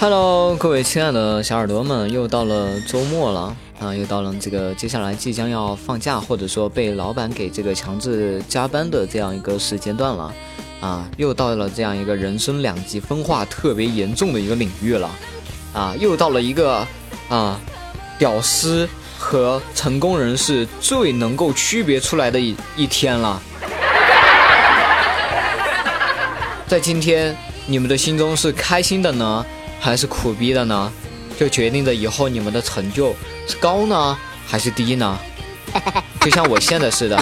Hello，各位亲爱的小耳朵们，又到了周末了。啊，又到了这个接下来即将要放假，或者说被老板给这个强制加班的这样一个时间段了，啊，又到了这样一个人生两极分化特别严重的一个领域了，啊，又到了一个啊，屌丝和成功人士最能够区别出来的一一天了。在今天，你们的心中是开心的呢，还是苦逼的呢？就决定着以后你们的成就是高呢还是低呢？就像我现在似的，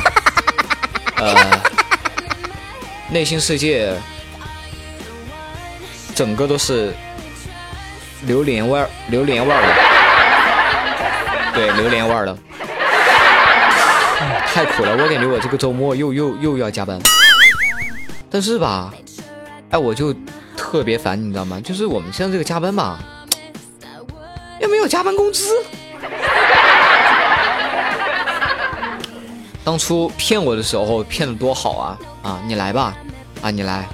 呃，内心世界整个都是榴莲味儿，榴莲味儿的，对，榴莲味儿的，太苦了。我感觉我这个周末又又又要加班，但是吧，哎，我就特别烦，你知道吗？就是我们现在这个加班吧。又没有加班工资。当初骗我的时候骗的多好啊啊！你来吧，啊你来，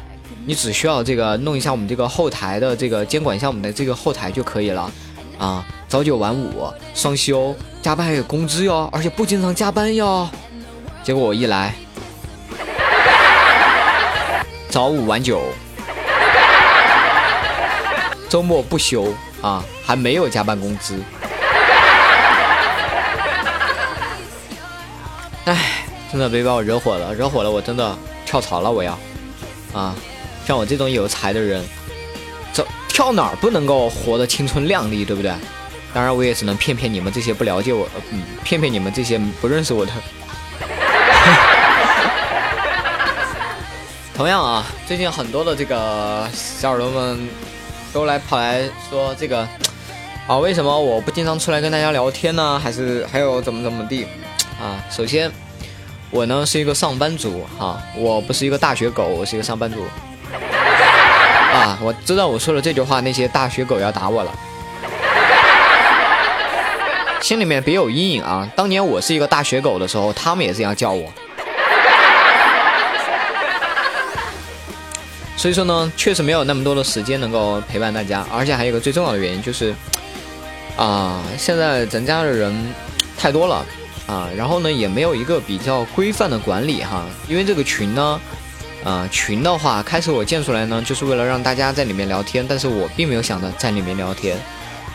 你只需要这个弄一下我们这个后台的这个监管一下我们的这个后台就可以了啊！早九晚五，双休，加班还有工资哟，而且不经常加班哟。结果我一来，早五晚九，周末不休。啊，还没有加班工资。哎，真的别把我惹火了，惹火了我真的跳槽了，我要。啊，像我这种有才的人，这跳哪儿不能够活得青春靓丽，对不对？当然，我也只能骗骗你们这些不了解我，嗯，骗骗你们这些不认识我的。同样啊，最近很多的这个小耳朵们。都来跑来说这个啊，为什么我不经常出来跟大家聊天呢？还是还有怎么怎么地啊？首先，我呢是一个上班族哈，我不是一个大学狗，我是一个上班族啊。我知道我说了这句话，那些大学狗要打我了，心里面别有阴影啊。当年我是一个大学狗的时候，他们也这样叫我。所以说呢，确实没有那么多的时间能够陪伴大家，而且还有一个最重要的原因就是，啊，现在咱家的人太多了啊，然后呢也没有一个比较规范的管理哈，因为这个群呢，啊群的话，开始我建出来呢，就是为了让大家在里面聊天，但是我并没有想着在里面聊天，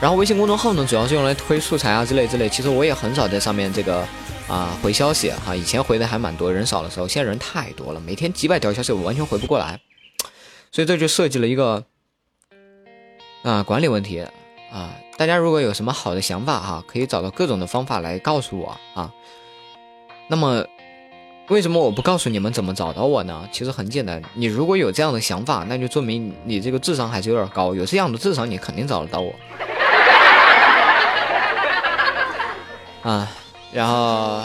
然后微信公众号呢，主要是用来推素材啊之类之类，其实我也很少在上面这个啊回消息哈，以前回的还蛮多人少的时候，现在人太多了，每天几百条消息我完全回不过来。所以这就设计了一个啊管理问题啊，大家如果有什么好的想法哈，可以找到各种的方法来告诉我啊。那么为什么我不告诉你们怎么找到我呢？其实很简单，你如果有这样的想法，那就说明你这个智商还是有点高，有这样的智商，你肯定找得到我。啊，然后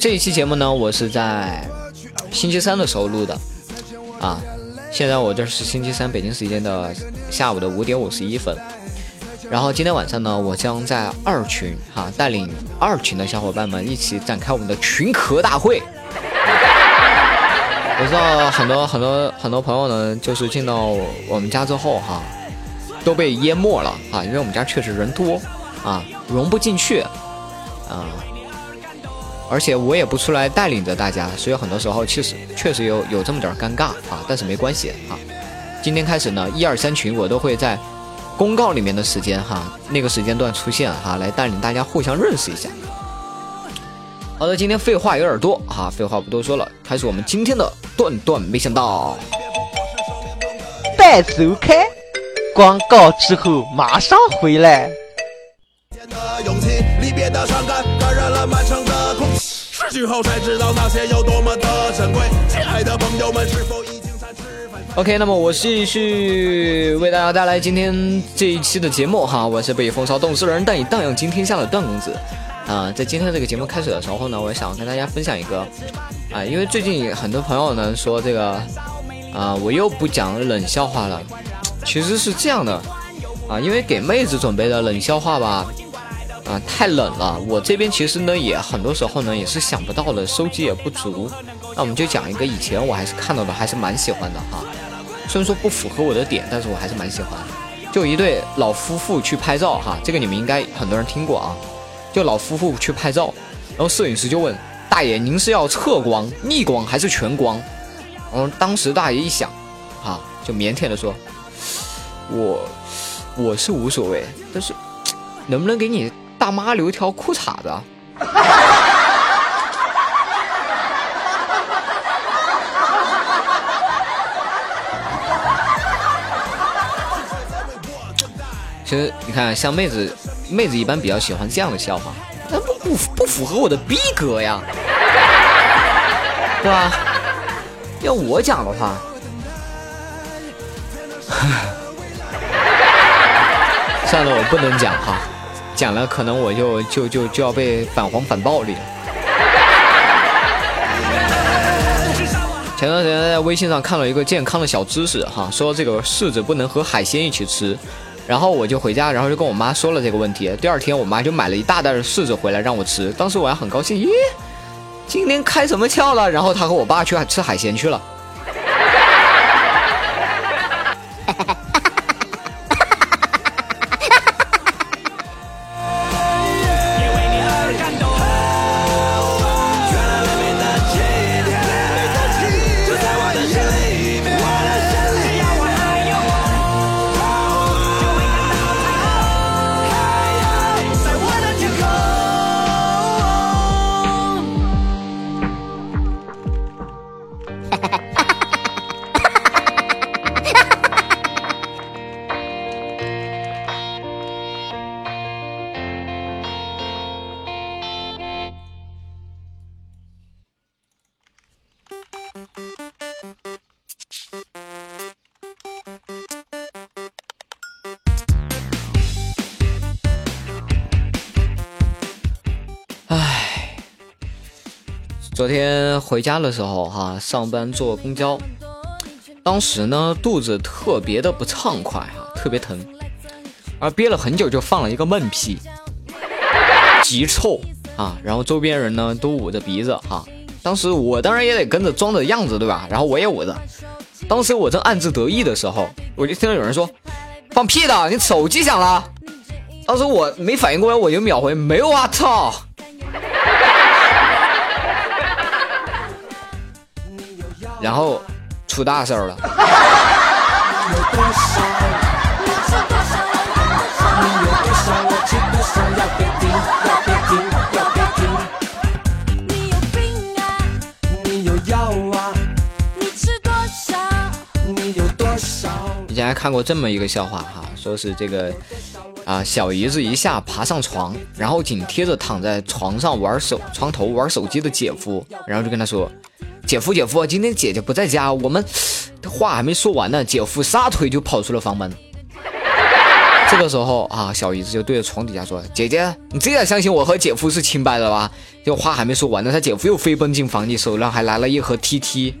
这一期节目呢，我是在星期三的时候录的啊。现在我这是星期三北京时间的下午的五点五十一分，然后今天晚上呢，我将在二群哈带领二群的小伙伴们一起展开我们的群壳大会。我知道很多很多很多朋友呢，就是进到我们家之后哈，都被淹没了啊，因为我们家确实人多啊，融不进去啊。而且我也不出来带领着大家，所以很多时候确实确实有有这么点尴尬啊，但是没关系啊。今天开始呢，一二三群我都会在公告里面的时间哈，那个时间段出现哈，来带领大家互相认识一下。好的，今天废话有点多哈，废话不多说了，开始我们今天的段段没想到。待收看广告之后马上回来。失去后才知道那些有多么的珍贵。亲爱的朋友们，是否已经 OK，那么我继续为大家带来今天这一期的节目哈，我是被风骚冻死人但以荡漾惊天下的段公子啊。在今天这个节目开始的时候呢，我想跟大家分享一个啊，因为最近很多朋友呢说这个啊，我又不讲冷笑话了，其实是这样的啊，因为给妹子准备的冷笑话吧啊太冷了，我这边其实呢也很多时候呢也是想不到的，收集也不足，那我们就讲一个以前我还是看到的，还是蛮喜欢的哈。虽然说不符合我的点，但是我还是蛮喜欢。就一对老夫妇去拍照哈，这个你们应该很多人听过啊。就老夫妇去拍照，然后摄影师就问大爷：“您是要侧光、逆光还是全光？”然后当时大爷一想，啊，就腼腆的说：“我我是无所谓，但是 能不能给你大妈留一条裤衩子？”其实你看，像妹子，妹子一般比较喜欢这样的笑话，那不不不符合我的逼格呀，对吧？要我讲的话，算了，我不能讲哈，讲了可能我就就就就要被反黄反暴力了。前段时间在微信上看了一个健康的小知识哈，说这个柿子不能和海鲜一起吃。然后我就回家，然后就跟我妈说了这个问题。第二天，我妈就买了一大袋的柿子回来让我吃。当时我还很高兴，咦，今天开什么窍了？然后她和我爸去吃海鲜去了。昨天回家的时候，哈，上班坐公交，当时呢肚子特别的不畅快，哈，特别疼，而憋了很久就放了一个闷屁，极臭啊！然后周边人呢都捂着鼻子，哈，当时我当然也得跟着装着样子，对吧？然后我也捂着。当时我正暗自得意的时候，我就听到有人说：“放屁的，你手机响了。”当时我没反应过来，我就秒回：“没有啊，操！”然后出大事儿了。以前还看过这么一个笑话哈，说是这个啊小姨子一下爬上床，然后紧贴着躺在床上玩手床头玩手机的姐夫，然后就跟他说。姐夫，姐夫，今天姐姐不在家，我们话还没说完呢，姐夫撒腿就跑出了房门。这个时候啊，小姨子就对着床底下说：“姐姐，你这样相信我和姐夫是清白的吧？”就话还没说完呢，他姐夫又飞奔进房里，手上还拿了一盒 TT。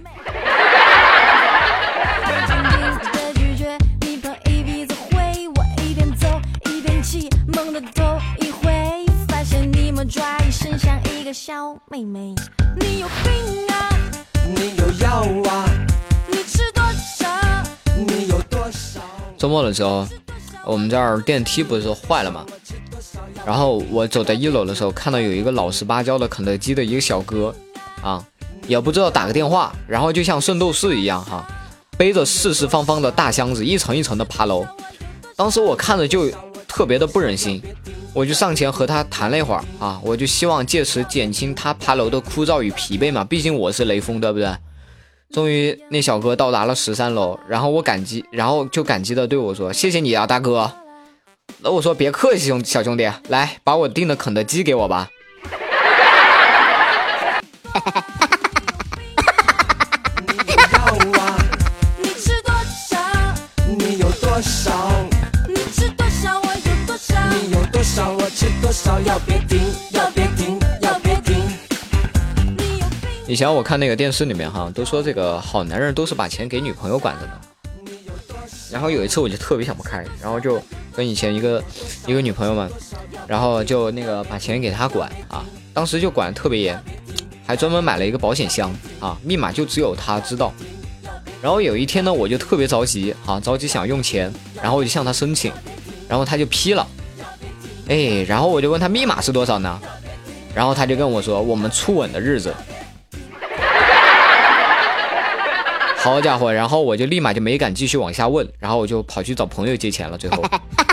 妹妹，你有病少啊！周末的时候，我们这儿电梯不是坏了吗？然后我走在一楼的时候，看到有一个老实巴交的肯德基的一个小哥，啊，也不知道打个电话，然后就像圣斗士一样哈，背着四四方方的大箱子，一层一层的爬楼。当时我看着就特别的不忍心，我就上前和他谈了一会儿啊，我就希望借此减轻他爬楼的枯燥与疲惫嘛，毕竟我是雷锋，对不对？终于那小哥到达了十三楼，然后我感激，然后就感激的对我说：“谢谢你啊，大哥。”那我说：“别客气，兄小兄弟，来把我订的肯德基给我吧。”少，你吃多少，我有多少；你有多少，我吃多少。要别停，要。以前我看那个电视里面哈，都说这个好男人都是把钱给女朋友管着的。然后有一次我就特别想不开，然后就跟以前一个一个女朋友嘛，然后就那个把钱给她管啊，当时就管得特别严，还专门买了一个保险箱啊，密码就只有她知道。然后有一天呢，我就特别着急啊，着急想用钱，然后我就向她申请，然后她就批了，哎，然后我就问她密码是多少呢？然后她就跟我说我们初吻的日子。好家伙，然后我就立马就没敢继续往下问，然后我就跑去找朋友借钱了，最后。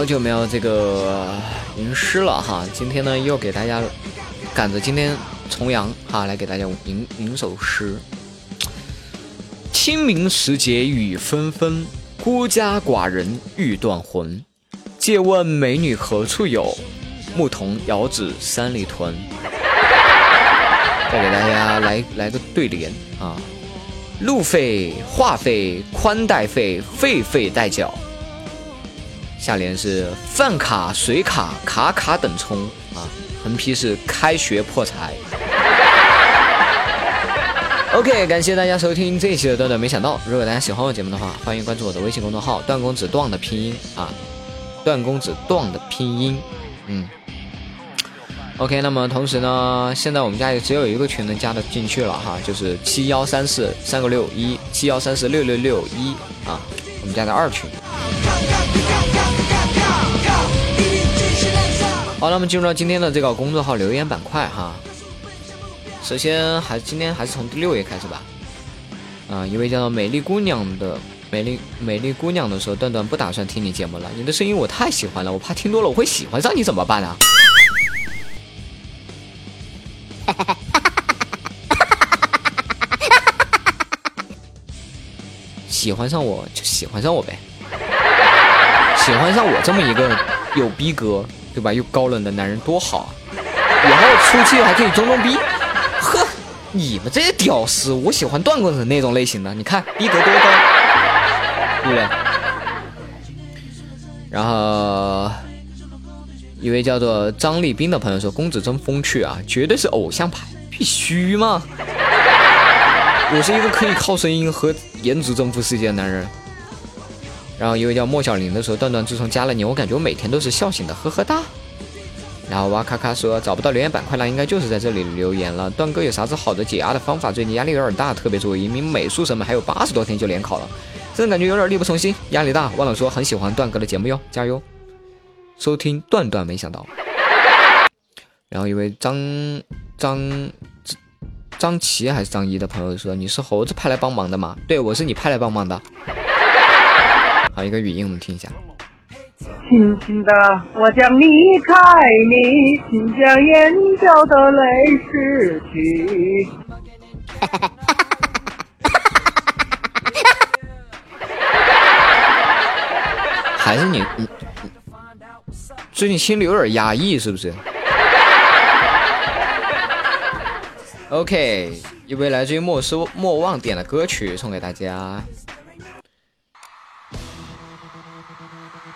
好久没有这个吟诗了哈，今天呢又给大家赶着今天重阳哈，来给大家吟吟首诗。清明时节雨纷纷，孤家寡人欲断魂。借问美女何处有？牧童遥指三里屯。再给大家来来个对联啊，路费、话费、宽带费，费费代缴。下联是饭卡、水卡、卡卡等充啊，横批是开学破财。OK，感谢大家收听这一期的段段没想到。如果大家喜欢我节目的话，欢迎关注我的微信公众号“段公子段”的拼音啊，段公子段的拼音。嗯，OK，那么同时呢，现在我们家也只有一个群能加的进去了哈，就是七幺三四三个六一七幺三四六六六一啊，我们家的二群。好，那么进入到今天的这个公众号留言板块哈。首先还今天还是从第六页开始吧。啊，一位叫做美丽姑娘的美丽美丽姑娘的说，段段不打算听你节目了，你的声音我太喜欢了，我怕听多了我会喜欢上你怎么办啊？喜欢上我就喜欢上我呗，喜欢上我这么一个有逼格。对吧？又高冷的男人多好啊！以后出去还可以装装逼。呵，你们这些屌丝，我喜欢段公子那种类型的。你看逼格多高，对不对？然后一位叫做张立斌的朋友说：“公子真风趣啊，绝对是偶像派，必须吗？我是一个可以靠声音和颜值征服世界的男人。”然后一位叫莫小玲的说：“段段自从加了你，我感觉我每天都是笑醒的，呵呵哒。”然后哇咔咔说：“找不到留言板块了，应该就是在这里留言了。段哥有啥子好的解压的方法？最近压力有点大，特别作为一名美术生们，还有八十多天就联考了，真的感觉有点力不从心，压力大。忘了说，很喜欢段哥的节目哟，加油！收听段段没想到。然后一位张张张琪还是张一的朋友说：“你是猴子派来帮忙的吗？”对，我是你派来帮忙的。好，一个语音，我们听一下。轻轻的，我将离开你，请将眼角的泪拭去。还是你，你最近心里有点压抑，是不是？OK，一位来自于莫斯莫忘点的歌曲送给大家。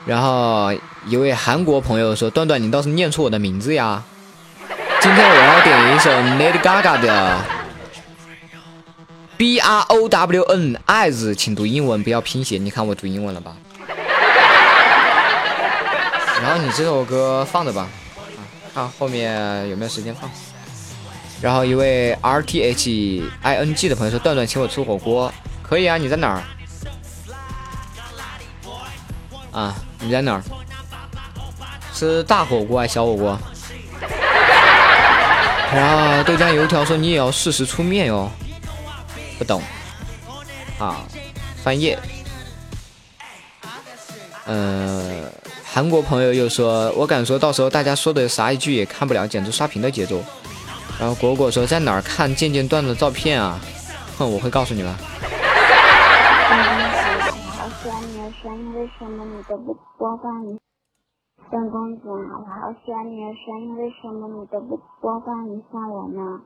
然后一位韩国朋友说：“段段，你倒是念出我的名字呀！”今天我要点一首 Lady Gaga 的 B R O W N Eyes，请读英文，不要拼写。你看我读英文了吧？然后你这首歌放着吧，看后面有没有时间放。然后一位 R T H I N G 的朋友说：“段段请我吃火锅，可以啊，你在哪儿？啊，你在哪儿？吃大火锅还是小火锅？” 然后豆浆油条说：“你也要适时出面哟。”不懂啊，翻页。嗯，韩国朋友又说：“我敢说到时候大家说的啥一句也看不了，简直刷屏的节奏。”然后果果说在哪儿看渐渐断的照片啊？哼，我会告诉你们。不播放？段公子，我好喜欢你的声音，为什么你都不播放一下我呢？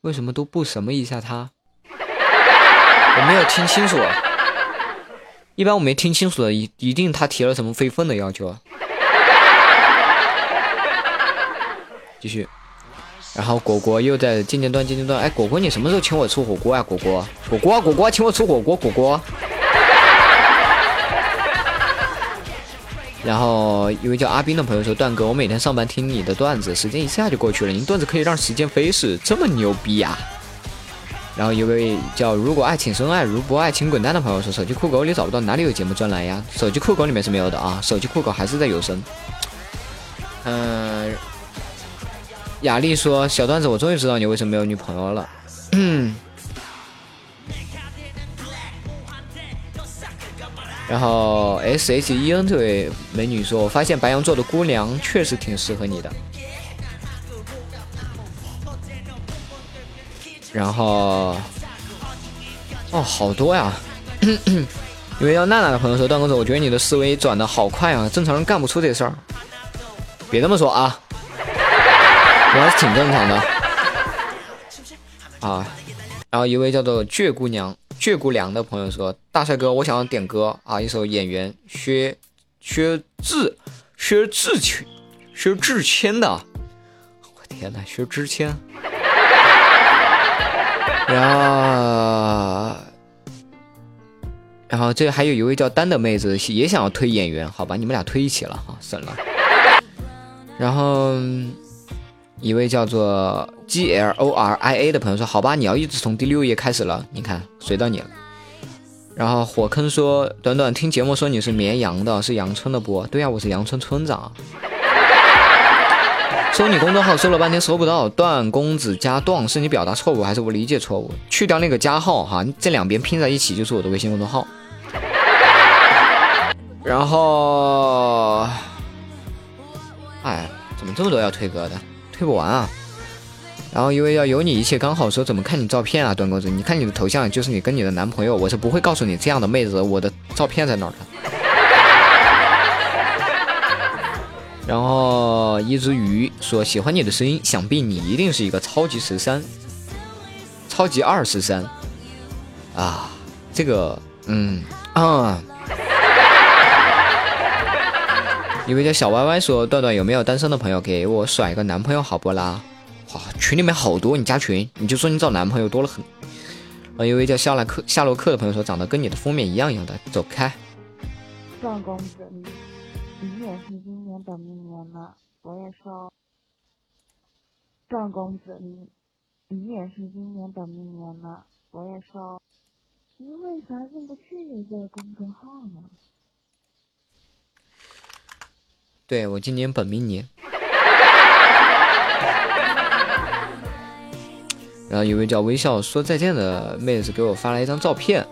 为什么都不什么一下他？我没有听清楚。一般我没听清楚的，一一定他提了什么非分的要求。继续，然后果果又在渐渐断渐渐断。哎，果果，你什么时候请我吃火锅啊？果果，果果，果果，请我吃火锅，果果。然后一位叫阿斌的朋友说：“段哥，我每天上班听你的段子，时间一下就过去了。您段子可以让时间飞逝，这么牛逼呀！”然后一位叫“如果爱请深爱，如不爱请滚蛋”的朋友说：“手机酷狗里找不到，哪里有节目专栏呀？手机酷狗里面是没有的啊，手机酷狗还是在有声。”嗯。雅丽说：“小段子，我终于知道你为什么没有女朋友了。”然后 S H E N 这位美女说：“我发现白羊座的姑娘确实挺适合你的。”然后，哦，好多呀！因为叫娜娜的朋友说：“段公子，我觉得你的思维转的好快啊，正常人干不出这事儿。”别这么说啊！我还是挺正常的啊，然后一位叫做倔姑娘、倔姑娘的朋友说：“大帅哥，我想要点歌啊，一首演员薛薛志薛志谦薛志谦的，我天哪，薛之谦。”然后，然后这还有一位叫丹的妹子也想要推演员，好吧，你们俩推一起了哈，省了。然后。一位叫做 G L O R I A 的朋友说：“好吧，你要一直从第六页开始了。你看，随到你了。”然后火坑说：“短短听节目说你是绵阳的，是阳春的不？对呀，我是阳春村长。搜你公众号搜了半天搜不到，段公子加段是你表达错误还是我理解错误？去掉那个加号哈，这两边拼在一起就是我的微信公众号。然后，哎，怎么这么多要推歌的？”推不完啊！然后因为要有你一切刚好，说怎么看你照片啊，段公子？你看你的头像就是你跟你的男朋友，我是不会告诉你这样的妹子我的照片在哪儿的。然后一只鱼说喜欢你的声音，想必你一定是一个超级十三，超级二十三啊！这个，嗯啊。一位叫小歪歪说：“段段有没有单身的朋友给我甩一个男朋友好不啦？”哇，群里面好多，你加群你就说你找男朋友多了很。啊，一位叫夏洛克夏洛克的朋友说：“长得跟你的封面一样一样的，走开。”段公子，你你也是今年本命年吗？我也说。段公子，你你也是今年本命年吗？我也说。你为啥进不去你这个公众号呢？对我今年本命年，然后一位叫微笑说再见的妹子给我发了一张照片，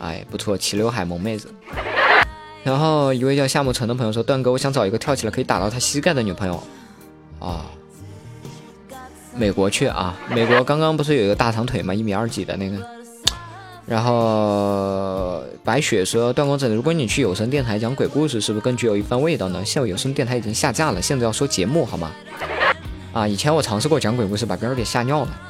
哎，不错，齐刘海萌妹子。然后一位叫夏沐橙的朋友说段哥，我想找一个跳起来可以打到他膝盖的女朋友啊，美国去啊，美国刚刚不是有一个大长腿吗？一米二几的那个。然后白雪说：“段公子，如果你去有声电台讲鬼故事，是不是更具有一番味道呢？现在有声电台已经下架了，现在要说节目好吗？” 啊，以前我尝试过讲鬼故事，把别人给吓尿了。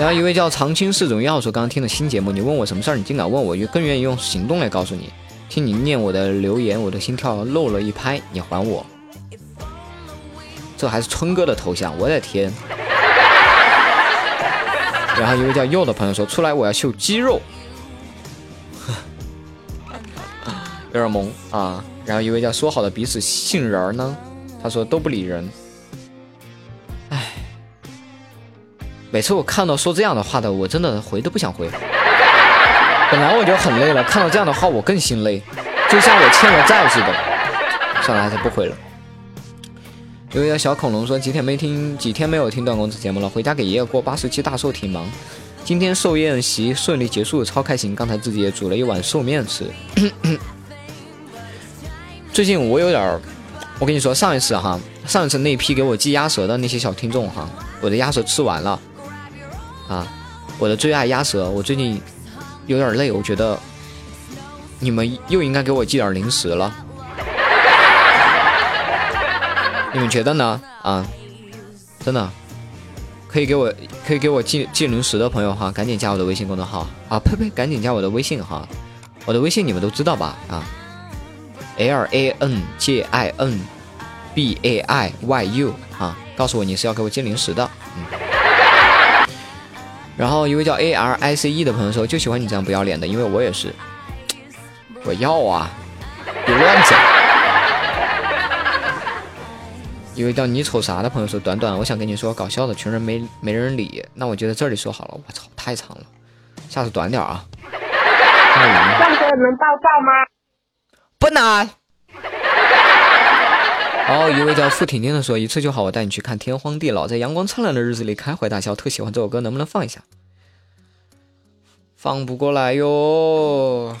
然后一位叫长青市总要说，刚刚听了新节目，你问我什么事儿，你竟敢问我，就更愿意用行动来告诉你。听你念我的留言，我的心跳漏了一拍，你还我。这还是春哥的头像，我的天！然后一位叫佑的朋友说，出来我要秀肌肉，有点萌啊。然后一位叫说好的彼此杏仁儿呢，他说都不理人。唉，每次我看到说这样的话的，我真的回都不想回。本来我就很累了，看到这样的话我更心累，就像我欠了债似的。算了，还是不回了。有一个小恐龙说，几天没听，几天没有听段公子节目了，回家给爷爷过八十七大寿，挺忙。今天寿宴席顺利结束，超开心。刚才自己也煮了一碗寿面吃。最近我有点，我跟你说，上一次哈，上一次那批给我寄鸭舌的那些小听众哈，我的鸭舌吃完了，啊，我的最爱鸭舌，我最近有点累，我觉得你们又应该给我寄点零食了。你们觉得呢？啊，真的，可以给我可以给我寄寄零食的朋友哈，赶紧加我的微信公众号啊！呸呸，赶紧加我的微信哈，我的微信你们都知道吧？啊，L A N J I N B A I Y U 啊，告诉我你是要给我寄零食的。嗯。然后一位叫 A R I C E 的朋友说，就喜欢你这样不要脸的，因为我也是，我要啊，别乱讲。一位叫你瞅啥的朋友说：“短短，我想跟你说搞笑的，群人没没人理。那我就在这里说好了。我操，太长了，下次短点啊。”上车能爆照吗？不能。哦，一位叫付婷婷的说：“一次就好，我带你去看天荒地老，在阳光灿烂的日子里开怀大笑。特喜欢这首歌，能不能放一下？放不过来哟。”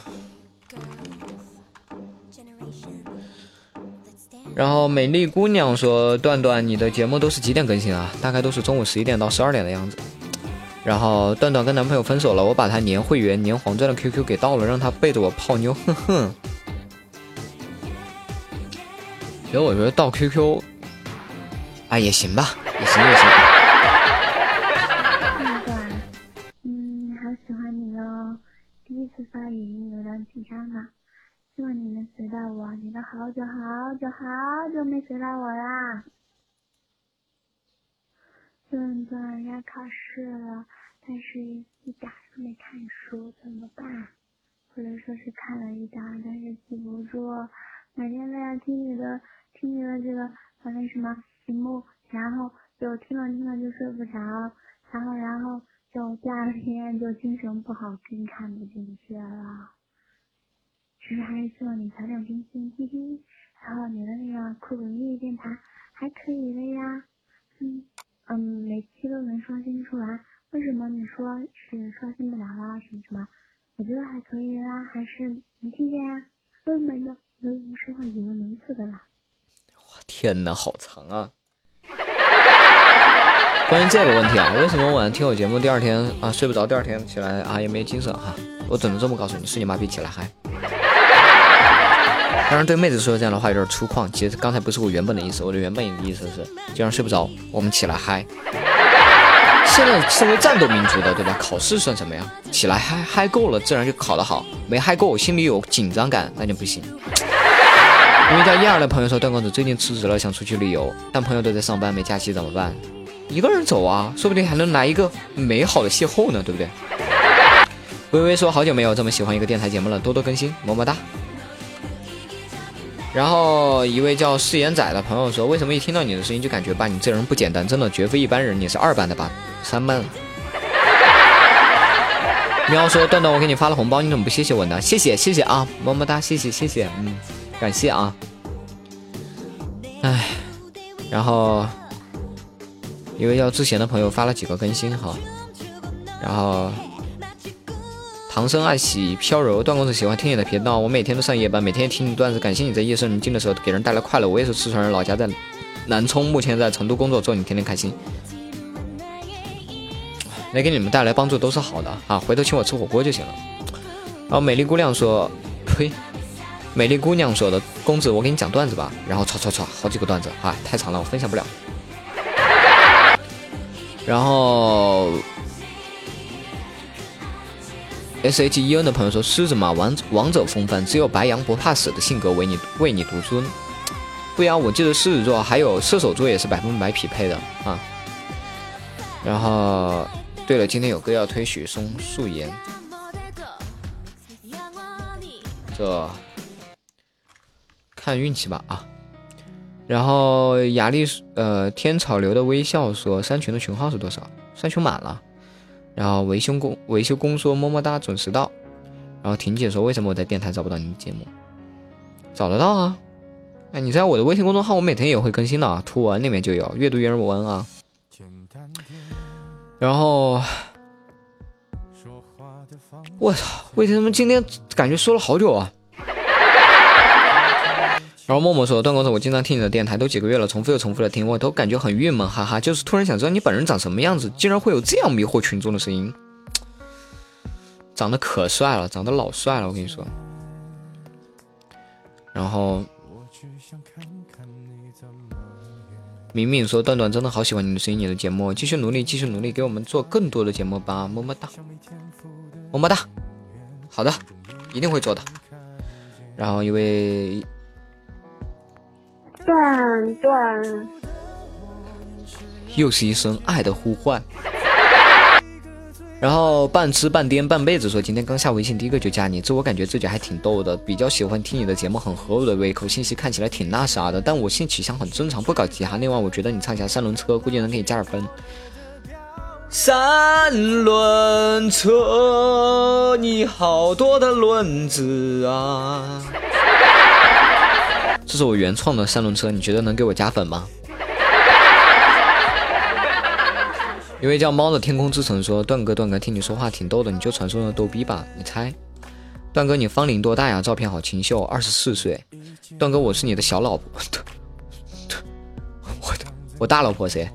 然后美丽姑娘说：“段段，你的节目都是几点更新啊？大概都是中午十一点到十二点的样子。”然后段段跟男朋友分手了，我把他年会员、年黄钻的 QQ 给盗了，让他背着我泡妞，哼哼。其实我觉得盗 QQ，啊也行吧，也行也行。段段，嗯，好喜欢你哦，第一次发语音有点紧张呢。希望你能随到我，你都好久好久好久没随到我啦。段段要考试了，但是一点都没看书，怎么办？或者说是看了一点，但是记不住。每天都要听你的，听你的这个呃那什么节目，然后就听了听了就睡不着，然后然后就第二天就精神不好，真看不进去了。其实还是希望你早点更新，嘿嘿。然后你的那个酷狗音乐电台还可以的呀，嗯嗯，每期都能刷新出来。为什么你说是刷新不了啦？什么什么？我觉得还可以啦，还是没听见呀？都没的，都说话语无伦次的啦。我天哪，好长啊！关于这个问题啊，为什么晚上听我节目，第二天啊睡不着，第二天起来啊也没精神哈？我只能这么告诉你，是你妈逼起来嗨。当然，对妹子说这样的话有点粗犷。其实刚才不是我原本的意思，我的原本的意思是，既然睡不着，我们起来嗨。现在身为战斗民族的，对吧？考试算什么呀？起来嗨嗨够了，自然就考得好。没嗨够，心里有紧张感，那就不行。因为叫燕儿的朋友说，段公子最近辞职了，想出去旅游，但朋友都在上班，没假期怎么办？一个人走啊，说不定还能来一个美好的邂逅呢，对不对？微微说，好久没有这么喜欢一个电台节目了，多多更新，么么哒。然后一位叫誓言仔的朋友说：“为什么一听到你的声音就感觉吧，你这人不简单，真的绝非一般人，你是二班的吧？三班。”喵说：“段段，我给你发了红包，你怎么不谢谢我呢？谢谢谢谢啊，么么哒，谢谢谢谢，嗯，感谢啊。”哎，然后一位叫志贤的朋友发了几个更新哈，然后。唐僧爱喜飘柔，段公子喜欢听你的频道。我每天都上夜班，每天听你段子。感谢你在夜深人静的时候给人带来快乐。我也是四川人，老家在南充，目前在成都工作，祝你天天开心。能给你们带来帮助都是好的啊！回头请我吃火锅就行了。然后美丽姑娘说：“呸，美丽姑娘说的：“公子，我给你讲段子吧。”然后唰唰唰，好几个段子啊，太长了，我分享不了。然后 S H E N 的朋友说：“狮子嘛，王王者风范，只有白羊不怕死的性格为你为你独尊。”不然，我记得狮子座还有射手座也是百分百匹配的啊。然后，对了，今天有歌要推许嵩素颜，这看运气吧啊。然后雅丽呃天草流的微笑说三群的群号是多少？三群满了。然后维修工维修工说么么哒准时到。然后婷姐说为什么我在电台找不到你的节目？找得到啊。哎，你在我的微信公众号，我每天也会更新的啊，图文里面就有阅读原文啊。然后，我操，为什么今天感觉说了好久啊？然后默默说：“段公子，我经常听你的电台，都几个月了，重复又重复的听，我都感觉很郁闷，哈哈。就是突然想知道你本人长什么样子，竟然会有这样迷惑群众的声音，长得可帅了，长得老帅了，我跟你说。然后。”明明说：“段段真的好喜欢你的声音，你的节目，继续努力，继续努力，给我们做更多的节目吧，么么哒，么么哒，好的，一定会做的。”然后一位断断，又是一声爱的呼唤。然后半痴半颠半辈子说今天刚下微信第一个就加你，自我感觉自己还挺逗的，比较喜欢听你的节目，很合我的胃口，信息看起来挺那啥的，但我性取向很正常，不搞其他。另外我觉得你唱一下三轮车，估计能给你加点分。三轮车，你好多的轮子啊！这是我原创的三轮车，你觉得能给我加粉吗？一位叫猫的天空之城说：“段哥，段哥，听你说话挺逗的，你就传说中的逗逼吧？你猜，段哥，你芳龄多大呀？照片好清秀，二十四岁。段哥，我是你的小老婆，我的我大老婆噻。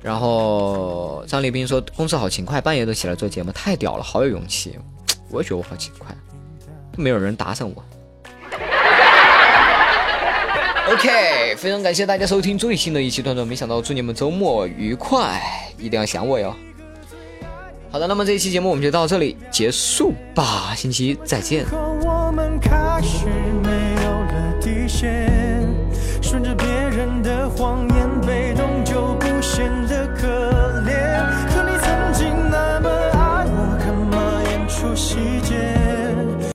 然后张立斌说：公司好勤快，半夜都起来做节目，太屌了，好有勇气。我也觉得我好勤快，没有人打赏我。” OK，非常感谢大家收听最新的一期段段，没想到祝你们周末愉快，一定要想我哟。好的，那么这一期节目我们就到这里结束吧，星期一再见。